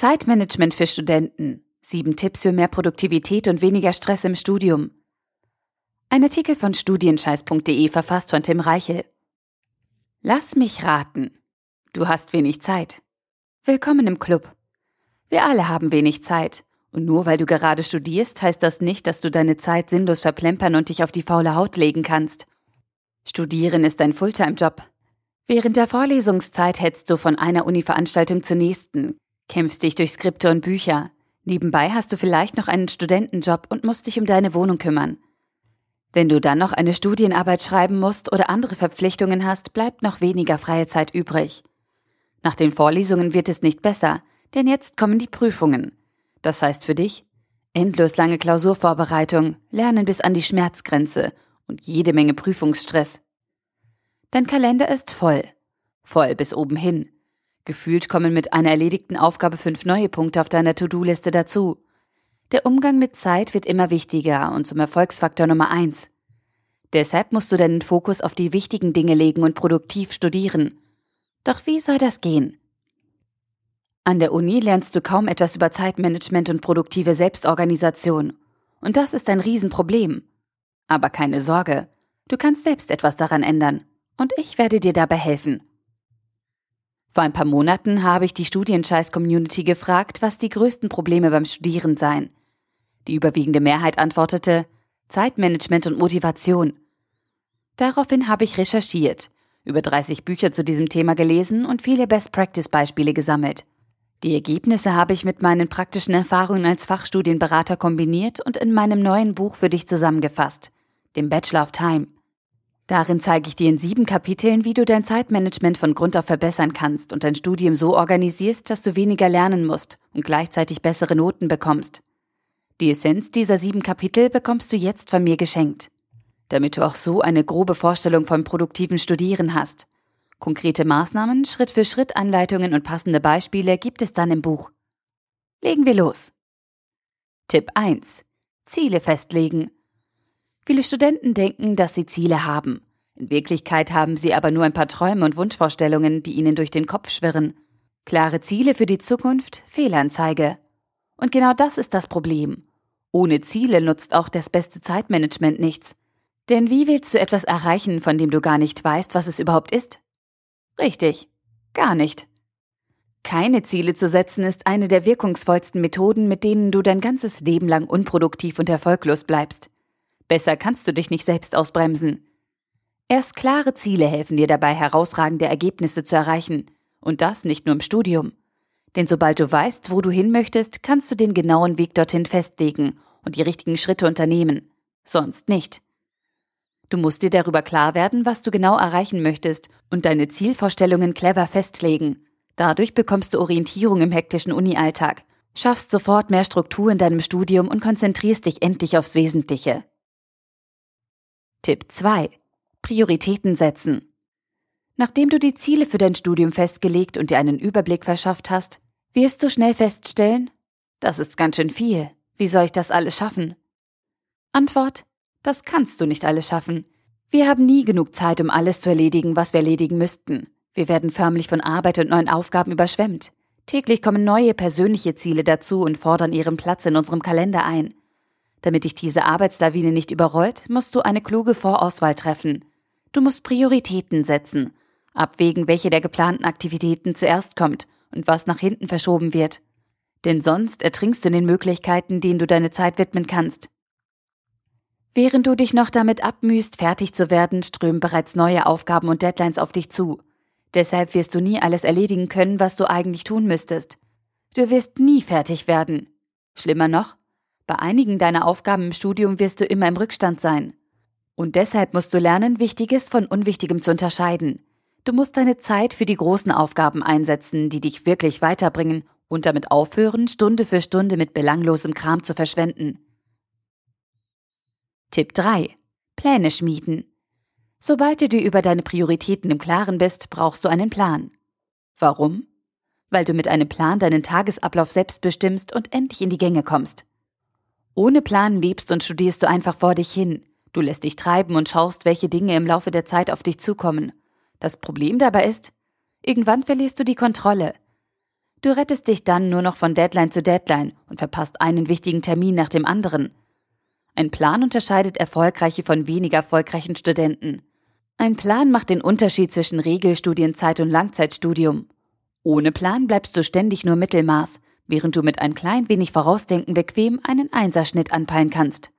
Zeitmanagement für Studenten. Sieben Tipps für mehr Produktivität und weniger Stress im Studium. Ein Artikel von studienscheiß.de verfasst von Tim Reichel. Lass mich raten. Du hast wenig Zeit. Willkommen im Club. Wir alle haben wenig Zeit. Und nur weil du gerade studierst, heißt das nicht, dass du deine Zeit sinnlos verplempern und dich auf die faule Haut legen kannst. Studieren ist ein Fulltime-Job. Während der Vorlesungszeit hetzt du von einer Uni-Veranstaltung zur nächsten, kämpfst dich durch Skripte und Bücher. Nebenbei hast du vielleicht noch einen Studentenjob und musst dich um deine Wohnung kümmern. Wenn du dann noch eine Studienarbeit schreiben musst oder andere Verpflichtungen hast, bleibt noch weniger freie Zeit übrig. Nach den Vorlesungen wird es nicht besser, denn jetzt kommen die Prüfungen. Das heißt für dich endlos lange Klausurvorbereitung, Lernen bis an die Schmerzgrenze und jede Menge Prüfungsstress. Dein Kalender ist voll. Voll bis oben hin. Gefühlt kommen mit einer erledigten Aufgabe fünf neue Punkte auf deiner To-Do-Liste dazu. Der Umgang mit Zeit wird immer wichtiger und zum Erfolgsfaktor Nummer eins. Deshalb musst du deinen Fokus auf die wichtigen Dinge legen und produktiv studieren. Doch wie soll das gehen? An der Uni lernst du kaum etwas über Zeitmanagement und produktive Selbstorganisation. Und das ist ein Riesenproblem. Aber keine Sorge, du kannst selbst etwas daran ändern. Und ich werde dir dabei helfen. Vor ein paar Monaten habe ich die Studienscheiß-Community gefragt, was die größten Probleme beim Studieren seien. Die überwiegende Mehrheit antwortete Zeitmanagement und Motivation. Daraufhin habe ich recherchiert, über 30 Bücher zu diesem Thema gelesen und viele Best-Practice-Beispiele gesammelt. Die Ergebnisse habe ich mit meinen praktischen Erfahrungen als Fachstudienberater kombiniert und in meinem neuen Buch für dich zusammengefasst, dem Bachelor of Time. Darin zeige ich dir in sieben Kapiteln, wie du dein Zeitmanagement von Grund auf verbessern kannst und dein Studium so organisierst, dass du weniger lernen musst und gleichzeitig bessere Noten bekommst. Die Essenz dieser sieben Kapitel bekommst du jetzt von mir geschenkt, damit du auch so eine grobe Vorstellung vom produktiven Studieren hast. Konkrete Maßnahmen, Schritt für Schritt Anleitungen und passende Beispiele gibt es dann im Buch. Legen wir los. Tipp 1. Ziele festlegen. Viele Studenten denken, dass sie Ziele haben. In Wirklichkeit haben sie aber nur ein paar Träume und Wunschvorstellungen, die ihnen durch den Kopf schwirren. Klare Ziele für die Zukunft, Fehlanzeige. Und genau das ist das Problem. Ohne Ziele nutzt auch das beste Zeitmanagement nichts. Denn wie willst du etwas erreichen, von dem du gar nicht weißt, was es überhaupt ist? Richtig, gar nicht. Keine Ziele zu setzen ist eine der wirkungsvollsten Methoden, mit denen du dein ganzes Leben lang unproduktiv und erfolglos bleibst. Besser kannst du dich nicht selbst ausbremsen. Erst klare Ziele helfen dir dabei, herausragende Ergebnisse zu erreichen. Und das nicht nur im Studium. Denn sobald du weißt, wo du hin möchtest, kannst du den genauen Weg dorthin festlegen und die richtigen Schritte unternehmen. Sonst nicht. Du musst dir darüber klar werden, was du genau erreichen möchtest und deine Zielvorstellungen clever festlegen. Dadurch bekommst du Orientierung im hektischen Uni-Alltag, schaffst sofort mehr Struktur in deinem Studium und konzentrierst dich endlich aufs Wesentliche. Tipp 2. Prioritäten setzen. Nachdem du die Ziele für dein Studium festgelegt und dir einen Überblick verschafft hast, wirst du schnell feststellen, das ist ganz schön viel. Wie soll ich das alles schaffen? Antwort, das kannst du nicht alles schaffen. Wir haben nie genug Zeit, um alles zu erledigen, was wir erledigen müssten. Wir werden förmlich von Arbeit und neuen Aufgaben überschwemmt. Täglich kommen neue persönliche Ziele dazu und fordern ihren Platz in unserem Kalender ein. Damit dich diese Arbeitslawine nicht überrollt, musst du eine kluge Vorauswahl treffen. Du musst Prioritäten setzen, abwägen, welche der geplanten Aktivitäten zuerst kommt und was nach hinten verschoben wird. Denn sonst ertrinkst du in den Möglichkeiten, denen du deine Zeit widmen kannst. Während du dich noch damit abmühst, fertig zu werden, strömen bereits neue Aufgaben und Deadlines auf dich zu. Deshalb wirst du nie alles erledigen können, was du eigentlich tun müsstest. Du wirst nie fertig werden. Schlimmer noch, bei einigen deiner Aufgaben im Studium wirst du immer im Rückstand sein. Und deshalb musst du lernen, Wichtiges von Unwichtigem zu unterscheiden. Du musst deine Zeit für die großen Aufgaben einsetzen, die dich wirklich weiterbringen und damit aufhören, Stunde für Stunde mit belanglosem Kram zu verschwenden. Tipp 3. Pläne schmieden. Sobald du dir über deine Prioritäten im Klaren bist, brauchst du einen Plan. Warum? Weil du mit einem Plan deinen Tagesablauf selbst bestimmst und endlich in die Gänge kommst. Ohne Plan lebst und studierst du einfach vor dich hin. Du lässt dich treiben und schaust, welche Dinge im Laufe der Zeit auf dich zukommen. Das Problem dabei ist, irgendwann verlierst du die Kontrolle. Du rettest dich dann nur noch von Deadline zu Deadline und verpasst einen wichtigen Termin nach dem anderen. Ein Plan unterscheidet erfolgreiche von weniger erfolgreichen Studenten. Ein Plan macht den Unterschied zwischen Regelstudienzeit und Langzeitstudium. Ohne Plan bleibst du ständig nur Mittelmaß, während du mit ein klein wenig Vorausdenken bequem einen Einserschnitt anpeilen kannst.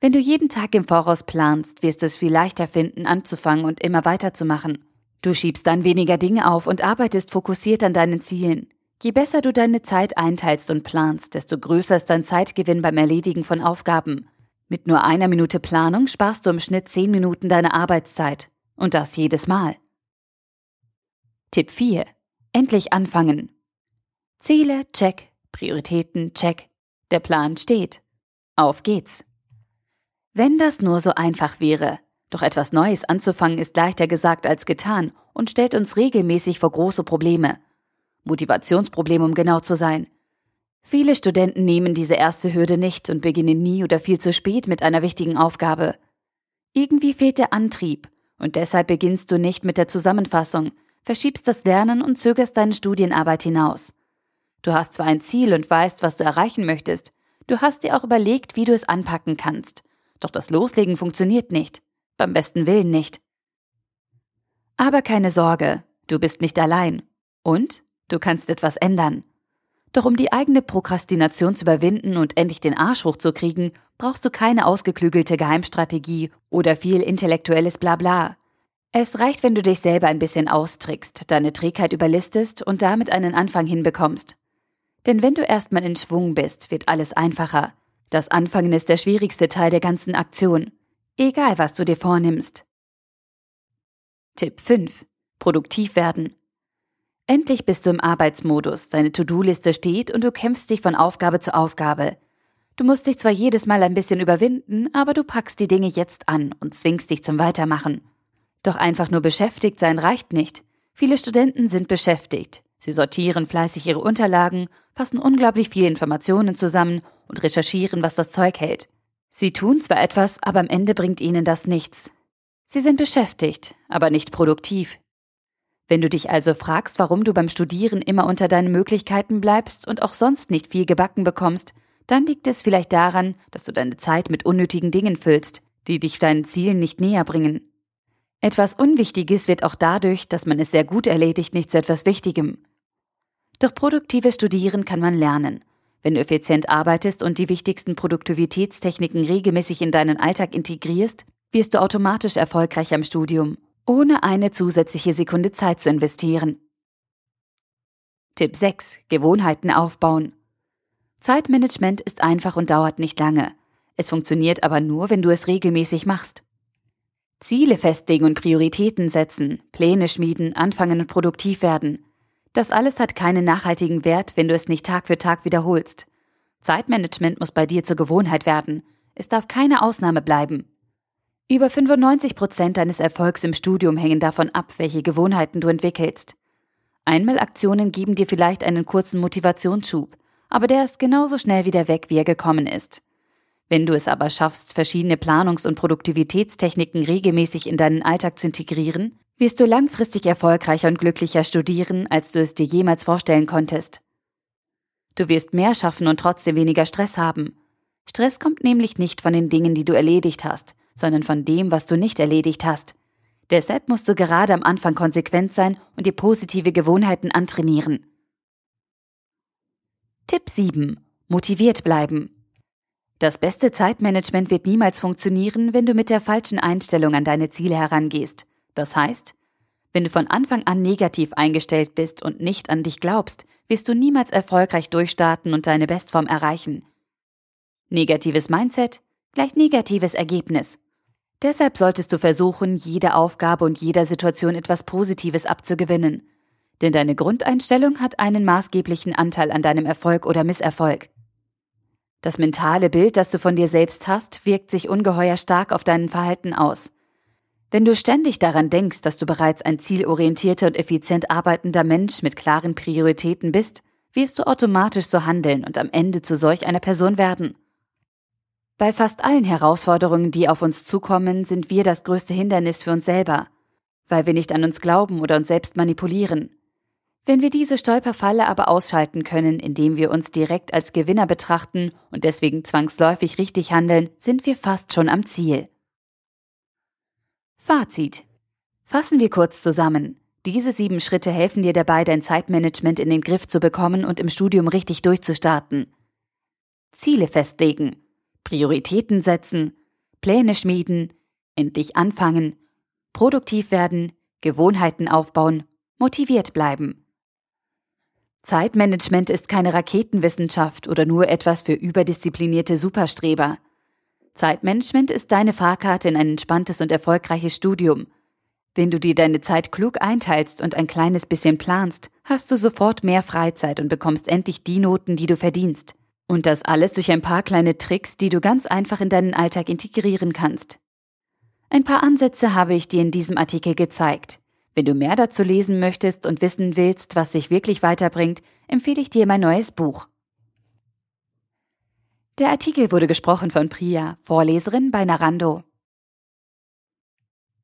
Wenn du jeden Tag im Voraus planst, wirst du es viel leichter finden, anzufangen und immer weiterzumachen. Du schiebst dann weniger Dinge auf und arbeitest fokussiert an deinen Zielen. Je besser du deine Zeit einteilst und planst, desto größer ist dein Zeitgewinn beim Erledigen von Aufgaben. Mit nur einer Minute Planung sparst du im Schnitt zehn Minuten deiner Arbeitszeit. Und das jedes Mal. Tipp 4. Endlich anfangen. Ziele, check. Prioritäten, check. Der Plan steht. Auf geht's. Wenn das nur so einfach wäre. Doch etwas Neues anzufangen ist leichter gesagt als getan und stellt uns regelmäßig vor große Probleme. Motivationsprobleme, um genau zu sein. Viele Studenten nehmen diese erste Hürde nicht und beginnen nie oder viel zu spät mit einer wichtigen Aufgabe. Irgendwie fehlt der Antrieb und deshalb beginnst du nicht mit der Zusammenfassung, verschiebst das Lernen und zögerst deine Studienarbeit hinaus. Du hast zwar ein Ziel und weißt, was du erreichen möchtest, du hast dir auch überlegt, wie du es anpacken kannst doch das Loslegen funktioniert nicht. Beim besten Willen nicht. Aber keine Sorge, du bist nicht allein. Und du kannst etwas ändern. Doch um die eigene Prokrastination zu überwinden und endlich den Arsch hochzukriegen, brauchst du keine ausgeklügelte Geheimstrategie oder viel intellektuelles Blabla. Es reicht, wenn du dich selber ein bisschen austrickst, deine Trägheit überlistest und damit einen Anfang hinbekommst. Denn wenn du erstmal in Schwung bist, wird alles einfacher. Das Anfangen ist der schwierigste Teil der ganzen Aktion. Egal, was du dir vornimmst. Tipp 5. Produktiv werden. Endlich bist du im Arbeitsmodus, deine To-Do-Liste steht und du kämpfst dich von Aufgabe zu Aufgabe. Du musst dich zwar jedes Mal ein bisschen überwinden, aber du packst die Dinge jetzt an und zwingst dich zum Weitermachen. Doch einfach nur beschäftigt sein reicht nicht. Viele Studenten sind beschäftigt. Sie sortieren fleißig ihre Unterlagen, fassen unglaublich viele Informationen zusammen und recherchieren, was das Zeug hält. Sie tun zwar etwas, aber am Ende bringt ihnen das nichts. Sie sind beschäftigt, aber nicht produktiv. Wenn du dich also fragst, warum du beim Studieren immer unter deinen Möglichkeiten bleibst und auch sonst nicht viel gebacken bekommst, dann liegt es vielleicht daran, dass du deine Zeit mit unnötigen Dingen füllst, die dich deinen Zielen nicht näher bringen. Etwas Unwichtiges wird auch dadurch, dass man es sehr gut erledigt, nicht zu etwas Wichtigem. Durch produktives Studieren kann man lernen, wenn du effizient arbeitest und die wichtigsten Produktivitätstechniken regelmäßig in deinen Alltag integrierst, wirst du automatisch erfolgreich am Studium, ohne eine zusätzliche Sekunde Zeit zu investieren. Tipp 6. Gewohnheiten aufbauen. Zeitmanagement ist einfach und dauert nicht lange. Es funktioniert aber nur, wenn du es regelmäßig machst. Ziele festlegen und Prioritäten setzen, Pläne schmieden, anfangen und produktiv werden. Das alles hat keinen nachhaltigen Wert, wenn du es nicht Tag für Tag wiederholst. Zeitmanagement muss bei dir zur Gewohnheit werden. Es darf keine Ausnahme bleiben. Über 95 Prozent deines Erfolgs im Studium hängen davon ab, welche Gewohnheiten du entwickelst. Einmalaktionen geben dir vielleicht einen kurzen Motivationsschub, aber der ist genauso schnell wieder weg, wie er gekommen ist. Wenn du es aber schaffst, verschiedene Planungs- und Produktivitätstechniken regelmäßig in deinen Alltag zu integrieren, wirst du langfristig erfolgreicher und glücklicher studieren, als du es dir jemals vorstellen konntest. Du wirst mehr schaffen und trotzdem weniger Stress haben. Stress kommt nämlich nicht von den Dingen, die du erledigt hast, sondern von dem, was du nicht erledigt hast. Deshalb musst du gerade am Anfang konsequent sein und dir positive Gewohnheiten antrainieren. Tipp 7. Motiviert bleiben. Das beste Zeitmanagement wird niemals funktionieren, wenn du mit der falschen Einstellung an deine Ziele herangehst. Das heißt, wenn du von Anfang an negativ eingestellt bist und nicht an dich glaubst, wirst du niemals erfolgreich durchstarten und deine Bestform erreichen. Negatives Mindset gleich negatives Ergebnis. Deshalb solltest du versuchen, jede Aufgabe und jeder Situation etwas Positives abzugewinnen. Denn deine Grundeinstellung hat einen maßgeblichen Anteil an deinem Erfolg oder Misserfolg. Das mentale Bild, das du von dir selbst hast, wirkt sich ungeheuer stark auf dein Verhalten aus. Wenn du ständig daran denkst, dass du bereits ein zielorientierter und effizient arbeitender Mensch mit klaren Prioritäten bist, wirst du automatisch so handeln und am Ende zu solch einer Person werden. Bei fast allen Herausforderungen, die auf uns zukommen, sind wir das größte Hindernis für uns selber, weil wir nicht an uns glauben oder uns selbst manipulieren. Wenn wir diese Stolperfalle aber ausschalten können, indem wir uns direkt als Gewinner betrachten und deswegen zwangsläufig richtig handeln, sind wir fast schon am Ziel. Fazit. Fassen wir kurz zusammen. Diese sieben Schritte helfen dir dabei, dein Zeitmanagement in den Griff zu bekommen und im Studium richtig durchzustarten. Ziele festlegen, Prioritäten setzen, Pläne schmieden, endlich anfangen, produktiv werden, Gewohnheiten aufbauen, motiviert bleiben. Zeitmanagement ist keine Raketenwissenschaft oder nur etwas für überdisziplinierte Superstreber. Zeitmanagement ist deine Fahrkarte in ein entspanntes und erfolgreiches Studium. Wenn du dir deine Zeit klug einteilst und ein kleines bisschen planst, hast du sofort mehr Freizeit und bekommst endlich die Noten, die du verdienst. Und das alles durch ein paar kleine Tricks, die du ganz einfach in deinen Alltag integrieren kannst. Ein paar Ansätze habe ich dir in diesem Artikel gezeigt. Wenn du mehr dazu lesen möchtest und wissen willst, was dich wirklich weiterbringt, empfehle ich dir mein neues Buch. Der Artikel wurde gesprochen von Priya, Vorleserin bei Narando.